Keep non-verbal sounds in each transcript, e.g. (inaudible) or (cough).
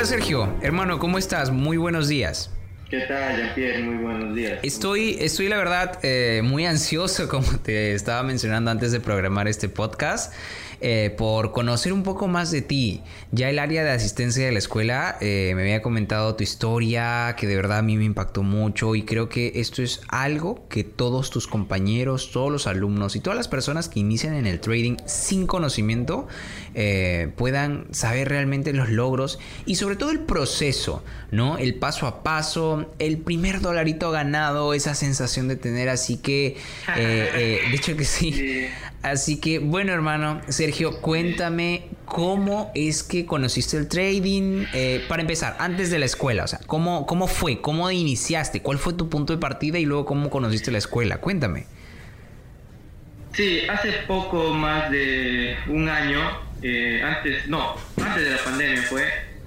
Hola Sergio, hermano, ¿cómo estás? Muy buenos días. ¿Qué tal, Jean-Pierre? Muy buenos días. Estoy, estoy la verdad, eh, muy ansioso, (laughs) como te estaba mencionando antes de programar este podcast. Eh, por conocer un poco más de ti. Ya el área de asistencia de la escuela eh, me había comentado tu historia, que de verdad a mí me impactó mucho y creo que esto es algo que todos tus compañeros, todos los alumnos y todas las personas que inician en el trading sin conocimiento eh, puedan saber realmente los logros y sobre todo el proceso, ¿no? El paso a paso, el primer dolarito ganado, esa sensación de tener así que, de hecho que sí. (laughs) Así que bueno hermano, Sergio, cuéntame cómo es que conociste el trading. Eh, para empezar, antes de la escuela, o sea, ¿cómo, ¿cómo fue? ¿Cómo iniciaste? ¿Cuál fue tu punto de partida y luego cómo conociste la escuela? Cuéntame. Sí, hace poco más de un año, eh, antes, no, antes de la pandemia fue,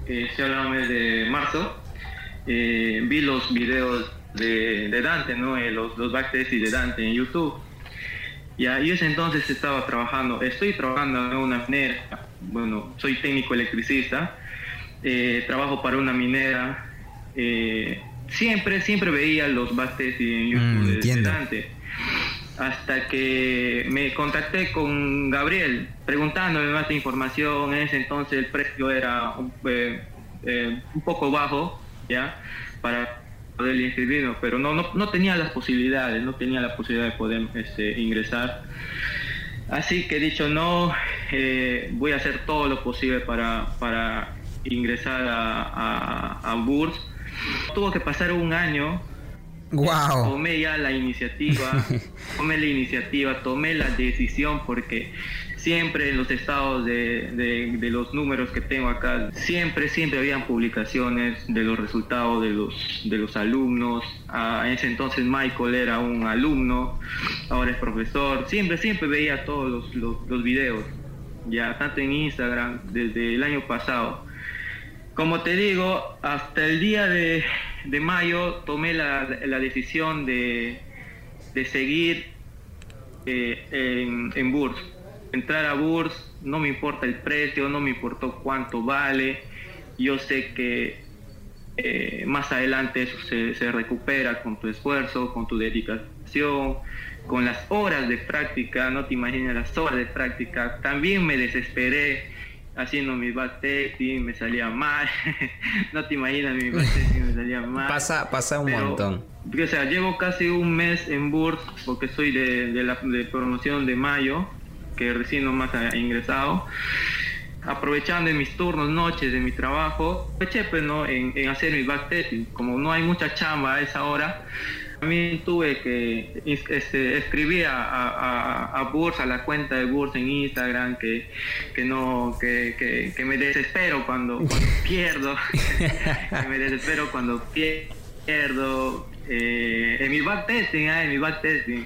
eh, estoy hablando de marzo, eh, vi los videos de, Dante, ¿no? los, los y de Dante en YouTube ya, y ese entonces estaba trabajando, estoy trabajando en una minera, bueno, soy técnico electricista, eh, trabajo para una minera, eh, siempre, siempre veía los bastes en YouTube mm, hasta que me contacté con Gabriel preguntándome más de información, en ese entonces el precio era eh, un poco bajo, ¿ya? Para poder inscribirnos, pero no, no, no, tenía las posibilidades, no tenía la posibilidad de poder este, ingresar. Así que he dicho, no, eh, voy a hacer todo lo posible para, para ingresar a, a, a Burs. Tuvo que pasar un año. Wow. Tomé ya la iniciativa, (laughs) tomé la iniciativa, tomé la decisión porque siempre en los estados de, los números que tengo acá, siempre, siempre habían publicaciones de los resultados de los, de los alumnos. Ah, en ese entonces Michael era un alumno, ahora es profesor. Siempre, siempre veía todos los, los, videos, ya tanto en Instagram desde el año pasado. Como te digo, hasta el día de, mayo tomé la, decisión de, seguir eh, en, en Burs entrar a Burs, no me importa el precio, no me importó cuánto vale. Yo sé que eh, más adelante eso se, recupera con tu esfuerzo, con tu dedicación, con las horas de práctica, no te imaginas las horas de práctica. También me desesperé haciendo mi backtesting, me salía mal. (laughs) no te imaginas mi Pasa, pasa un montón. O sea, llevo casi un mes en Burs porque soy de, de la de promoción de mayo que recién nomás ha ingresado, aprovechando mis turnos, noches de mi trabajo, aproveché pues, ¿no? en, hacer mi backtesting. Como no hay mucha chamba a esa hora, también tuve que este, escribir a, a, a, Burs, a la cuenta de Burs en Instagram, que, que no, que, que, me desespero cuando, (laughs) pierdo, (laughs) que me desespero cuando pierdo, eh, en mi backtesting, ah, en mi backtesting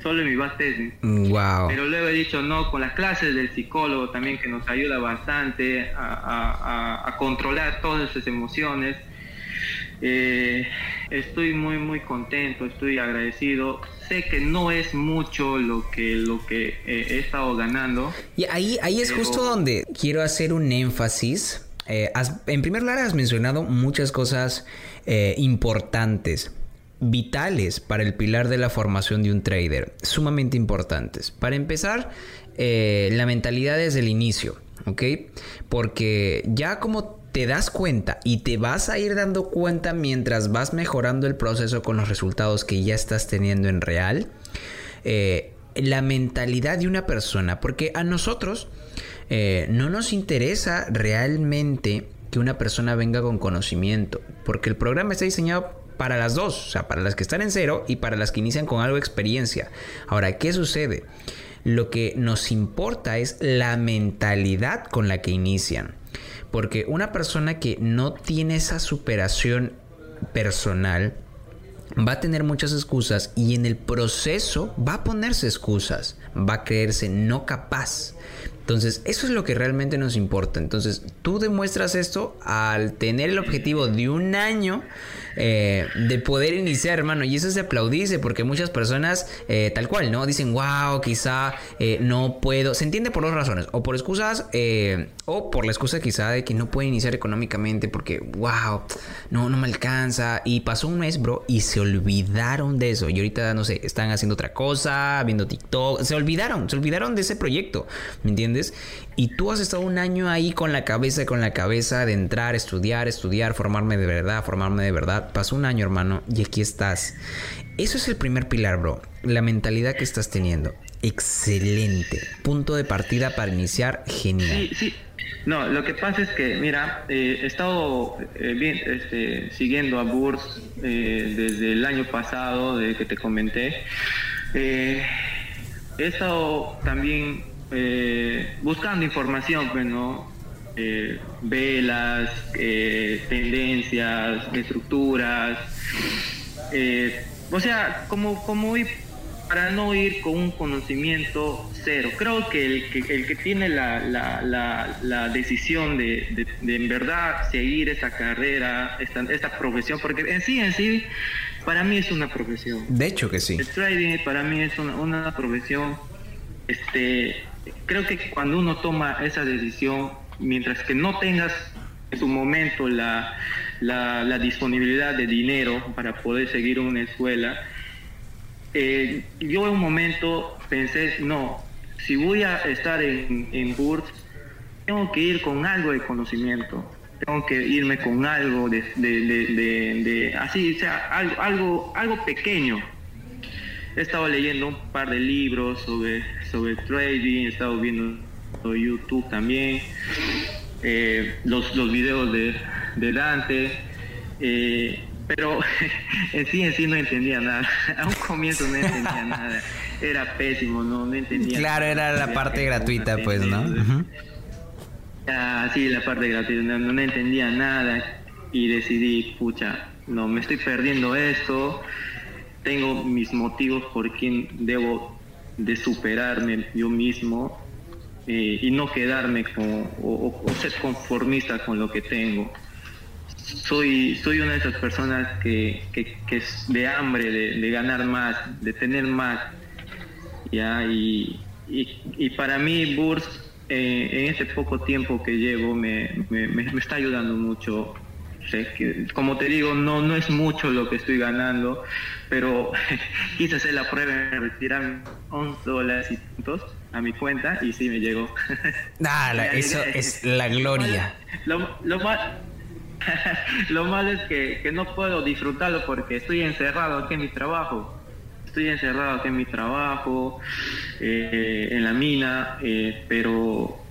solo en mi base Wow. Pero luego he dicho, no, con las clases del psicólogo también que nos ayuda bastante a, controlar todas esas emociones. Eh, estoy muy muy contento, estoy agradecido. Sé que no es mucho lo que lo que eh, he estado ganando. Y ahí ahí es justo donde quiero hacer un énfasis. Eh, en primer lugar has mencionado muchas cosas importantes vitales para el pilar de la formación de un trader, sumamente importantes. Para empezar, la mentalidad desde el inicio, ¿ok? Porque ya como te das cuenta y te vas a ir dando cuenta mientras vas mejorando el proceso con los resultados que ya estás teniendo en real, eh, la mentalidad de una persona, porque a nosotros eh, no nos interesa realmente que una persona venga con conocimiento, porque el programa está diseñado para las dos, o sea, para las que están en cero y para las que inician con algo de experiencia. Ahora, ¿qué sucede? Lo que nos importa es la mentalidad con la que inician. Porque una persona que no tiene esa superación personal va a tener muchas excusas y en el proceso va a ponerse excusas, va a creerse no capaz. Entonces, eso es lo que realmente nos importa. Entonces, tú demuestras esto al tener el objetivo de un año eh, de poder iniciar, hermano. Y eso es de aplaudirse porque muchas personas, eh, tal cual, ¿no? Dicen, wow, quizá eh, no puedo. Se entiende por dos razones. O por excusas, o por la excusa quizá de que no puede iniciar económicamente porque, wow, no, no me alcanza. Y pasó un mes, bro, y se olvidaron de eso. Y ahorita, no sé, están haciendo otra cosa, viendo TikTok. Se olvidaron, se olvidaron de ese proyecto, ¿me entiendes? Y tú has estado un año ahí con la cabeza, con la cabeza de entrar, estudiar, estudiar, formarme de verdad, formarme de verdad. Pasó un año, hermano, y aquí estás. Eso es el primer pilar, bro. La mentalidad que estás teniendo. Excelente. Punto de partida para iniciar, genial. Sí, sí. No, lo que pasa es que, mira, eh, he estado eh, bien, este, siguiendo a Burs eh, desde el año pasado, de que te comenté. he estado también buscando información, pues, ¿no? velas, tendencias, estructuras. o sea, como, como ir para no ir con un conocimiento cero. Creo que el que, el que tiene la, la, la, decisión de, de, en verdad seguir esa carrera, esta, esta profesión, porque en sí, en sí, para mí es una profesión. De hecho que sí. El trading para mí es una, una profesión. Este, creo que cuando uno toma esa decisión, mientras que no tengas en su momento la, la, la disponibilidad de dinero para poder seguir una escuela, eh, yo en un momento pensé, no, si voy a estar en, en tengo que ir con algo de conocimiento, tengo que irme con algo de, de, así, o sea, algo, algo, algo pequeño. He estado leyendo un par de libros sobre, sobre trading, he estado viendo YouTube también, eh, los, los videos de, de Dante. Eh, pero (laughs) en sí, en sí no entendía nada. (laughs) A un comienzo no entendía nada. Era pésimo, no, no entendía. Claro, era la parte gratuita, pues, ¿no? Ah, sí, la parte gratuita, no, no entendía nada y decidí, pucha, no, me estoy perdiendo esto, tengo mis motivos por quien debo de superarme yo mismo eh, y no quedarme con, o ser conformista con lo que tengo soy, soy una de esas personas que, que, es de hambre, de, ganar más, de tener más. ¿ya? Y, y, para mí, Burs, eh, en este poco tiempo que llevo, me, me, me está ayudando mucho. Que, como te digo, no, no es mucho lo que estoy ganando, pero (laughs) quise hacer la prueba de retirar 11 dólares y puntos a mi cuenta y sí me llegó. (laughs) Nada, (laughs) eso es la gloria. Lo, lo, lo malo es que, no puedo disfrutarlo porque estoy encerrado aquí en mi trabajo. Estoy encerrado aquí en mi trabajo, eh, en la mina, eh, pero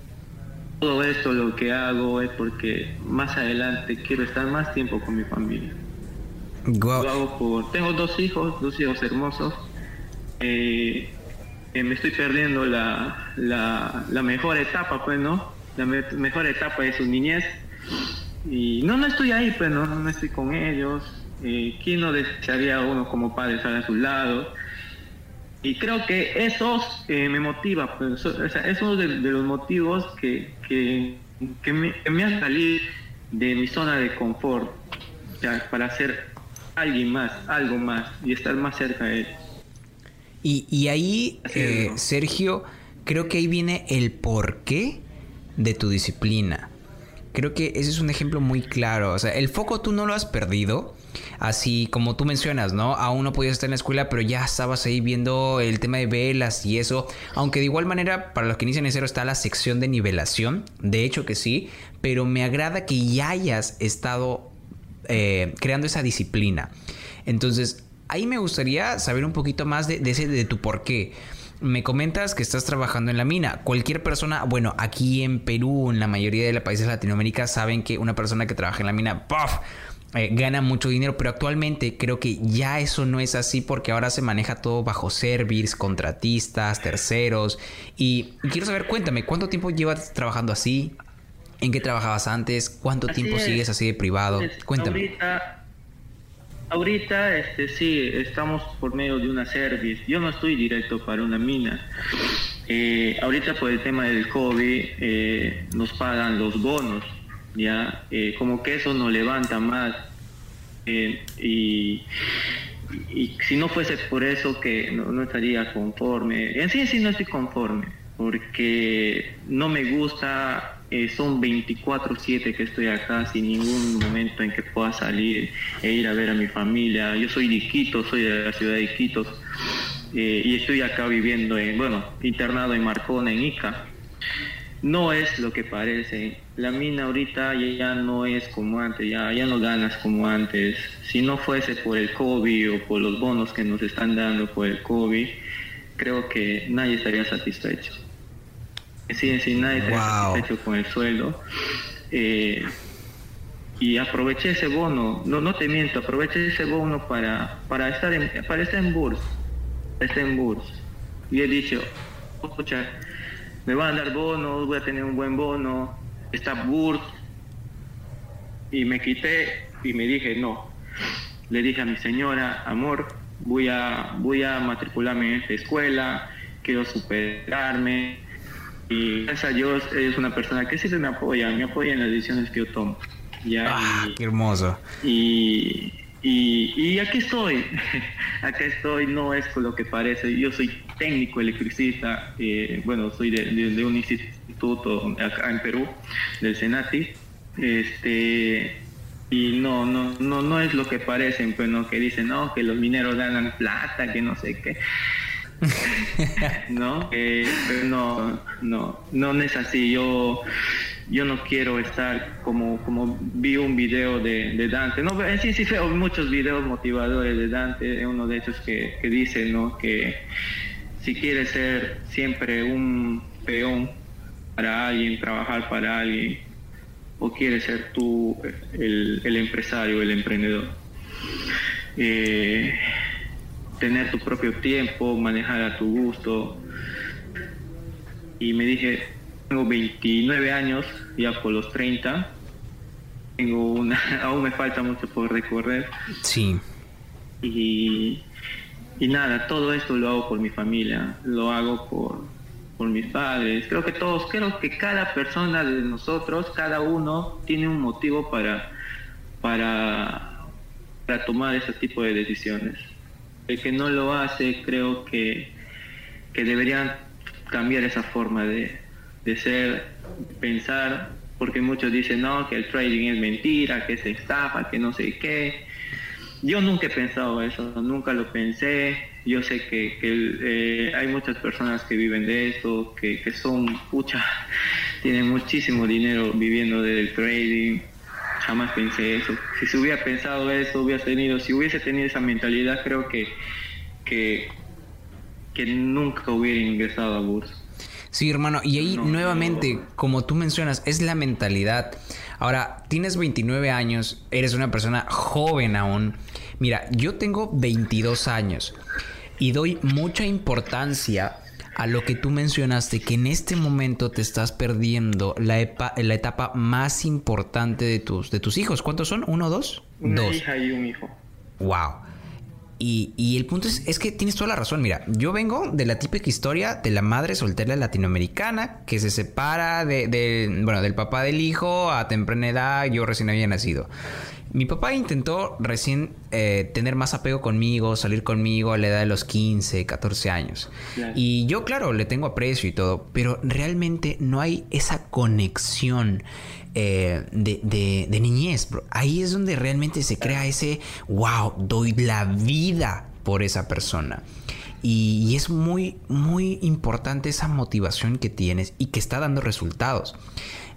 todo esto lo que hago es porque más adelante quiero estar más tiempo con mi familia. tengo dos hijos, dos hijos hermosos. Eh, me estoy perdiendo la, la, mejor etapa, pues, ¿no? La mejor etapa de su niñez y no, no estoy ahí, pues no, no estoy con ellos. Eh, ¿Quién no desearía uno como padre estar a su lado? Y creo que eso eh, me motiva, pues, es uno de, los motivos que, que, que, me, que me salir de mi zona de confort, para ser alguien más, algo más y estar más cerca de él. Y, y ahí, eh, Sergio, creo que ahí viene el porqué de tu disciplina. Creo que ese es un ejemplo muy claro. O sea, el foco tú no lo has perdido. Así como tú mencionas, ¿no? Aún no podías estar en la escuela, pero ya estabas ahí viendo el tema de velas y eso. Aunque de igual manera, para los que inician en cero está la sección de nivelación. De hecho que sí. Pero me agrada que ya hayas estado eh, creando esa disciplina. Entonces, ahí me gustaría saber un poquito más de, ese, de tu por qué me comentas que estás trabajando en la mina. Cualquier persona, bueno, aquí en Perú, en la mayoría de los países de Latinoamérica, saben que una persona que trabaja en la mina, ¡puff! Eh, gana mucho dinero, pero actualmente creo que ya eso no es así porque ahora se maneja todo bajo service, contratistas, terceros. Y, quiero saber, cuéntame, ¿cuánto tiempo llevas trabajando así? ¿En qué trabajabas antes? ¿Cuánto tiempo sigues así de privado? Cuéntame. Ahorita, este, sí, estamos por medio de una service. Yo no estoy directo para una mina. Eh, ahorita por el tema del COVID eh, nos pagan los bonos, ya eh, como que eso nos levanta más y, si no fuese por eso que no, estaría conforme. En sí, sí no estoy conforme porque no me gusta son 24/7 que estoy acá sin ningún momento en que pueda salir e ir a ver a mi familia. Yo soy de Iquitos, soy de la ciudad de Iquitos eh, y estoy acá viviendo, en, bueno, internado en Marcona, en Ica. No es lo que parece. La mina ahorita ya no es como antes, ya, ya no ganas como antes. Si no fuese por el COVID o por los bonos que nos están dando por el COVID, creo que nadie estaría satisfecho. Sí, sí, nadie estaría satisfecho con el sueldo. Eh, y aproveché ese bono, no, no te miento, aproveché ese bono para, para estar en, para estar en Burs, estar en. Y he dicho, me van a dar bonos, voy a tener un buen bono, está Burs. Y me quité y me dije, no. Le dije a mi señora, amor, voy a, voy a matricularme en esta escuela, quiero superarme. Y gracias a Dios es una persona que siempre me apoya, me apoya en las decisiones que yo tomo. ¿ya? Ah, qué hermoso. Y, y, aquí estoy, (laughs) acá estoy, no es con lo que parece. Yo soy técnico electricista, eh, bueno, soy de, un instituto acá en Perú, del Senati. Este, y no, no, no, no es lo que parecen, pues no, que dicen, no, que los mineros ganan plata, que no sé qué. (laughs) (laughs) no, no, no, no es así. Yo yo no quiero estar como, como vi un video de, Dante. No, sí, sí, veo muchos videos motivadores de Dante, uno de ellos que, que dice ¿no? que si quieres ser siempre un peón para alguien, trabajar para alguien, o quieres ser tú el, el empresario, el emprendedor. Eh, tener tu propio tiempo, manejar a tu gusto. Y me dije, tengo 29 años, ya por los 30. Tengo una, (laughs) aún me falta mucho por recorrer. Sí. Y, y nada, todo esto lo hago por mi familia, lo hago por, por mis padres. Creo que todos, creo que cada persona de nosotros, cada uno tiene un motivo para, para, para tomar ese tipo de decisiones. El que no lo hace, creo que, que deberían cambiar esa forma de, de ser, pensar, porque muchos dicen, no, que el trading es mentira, que se estafa, que no sé qué. Yo nunca he pensado eso, nunca lo pensé. Yo sé que, eh, hay muchas personas que viven de esto, que, que son, pucha, (laughs) tienen muchísimo dinero viviendo del trading. Jamás pensé eso. Si se hubiera pensado eso, hubiera tenido, si hubiese tenido esa mentalidad, creo que, que, que nunca hubiera ingresado a bursa. Sí, hermano, y ahí nuevamente, como tú mencionas, es la mentalidad. Ahora, tienes 29 años, eres una persona joven aún. Mira, yo tengo 22 años y doy mucha importancia a lo que tú mencionaste, que en este momento te estás perdiendo la, la etapa más importante de tus, de tus hijos. ¿Cuántos son? ¿Uno dos? Una dos. hija y un hijo. Wow. Y, el punto es, es, que tienes toda la razón. Mira, yo vengo de la típica historia de la madre soltera latinoamericana que se separa de, bueno, del papá del hijo a temprana edad. Yo recién había nacido. Mi papá intentó recién eh, tener más apego conmigo, salir conmigo a la edad de los 15, 14 años. Y yo, claro, le tengo aprecio y todo, pero realmente no hay esa conexión eh, de, niñez. Ahí es donde realmente se crea ese, wow, doy la vida por esa persona. Y, es muy, muy importante esa motivación que tienes y que está dando resultados.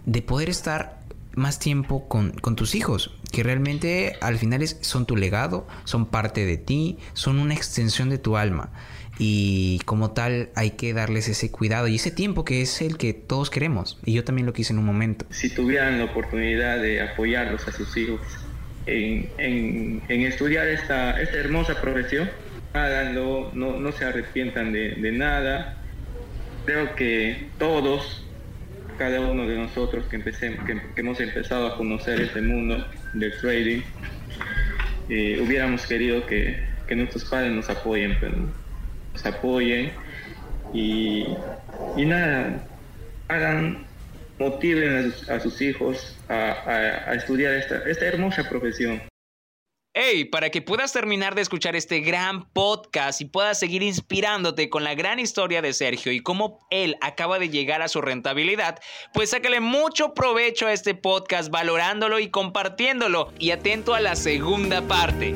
De poder estar más tiempo con, con, tus hijos, que realmente al final son tu legado, son parte de ti, son una extensión de tu alma y como tal hay que darles ese cuidado y ese tiempo que es el que todos queremos y yo también lo quise en un momento. Si tuvieran la oportunidad de apoyarlos a sus hijos en, en, estudiar esta, esta hermosa profesión, háganlo, no, no se arrepientan de, de nada. Creo que todos, cada uno de nosotros que, empecé, que, hemos empezado a conocer este mundo del trading, eh, hubiéramos querido que, nuestros padres nos apoyen, pero apoyen y, nada, hagan, motiven a sus, hijos a, estudiar esta hermosa profesión. Hey, para que puedas terminar de escuchar este gran podcast y puedas seguir inspirándote con la gran historia de Sergio y cómo él acaba de llegar a su rentabilidad, pues sácale mucho provecho a este podcast valorándolo y compartiéndolo y atento a la segunda parte.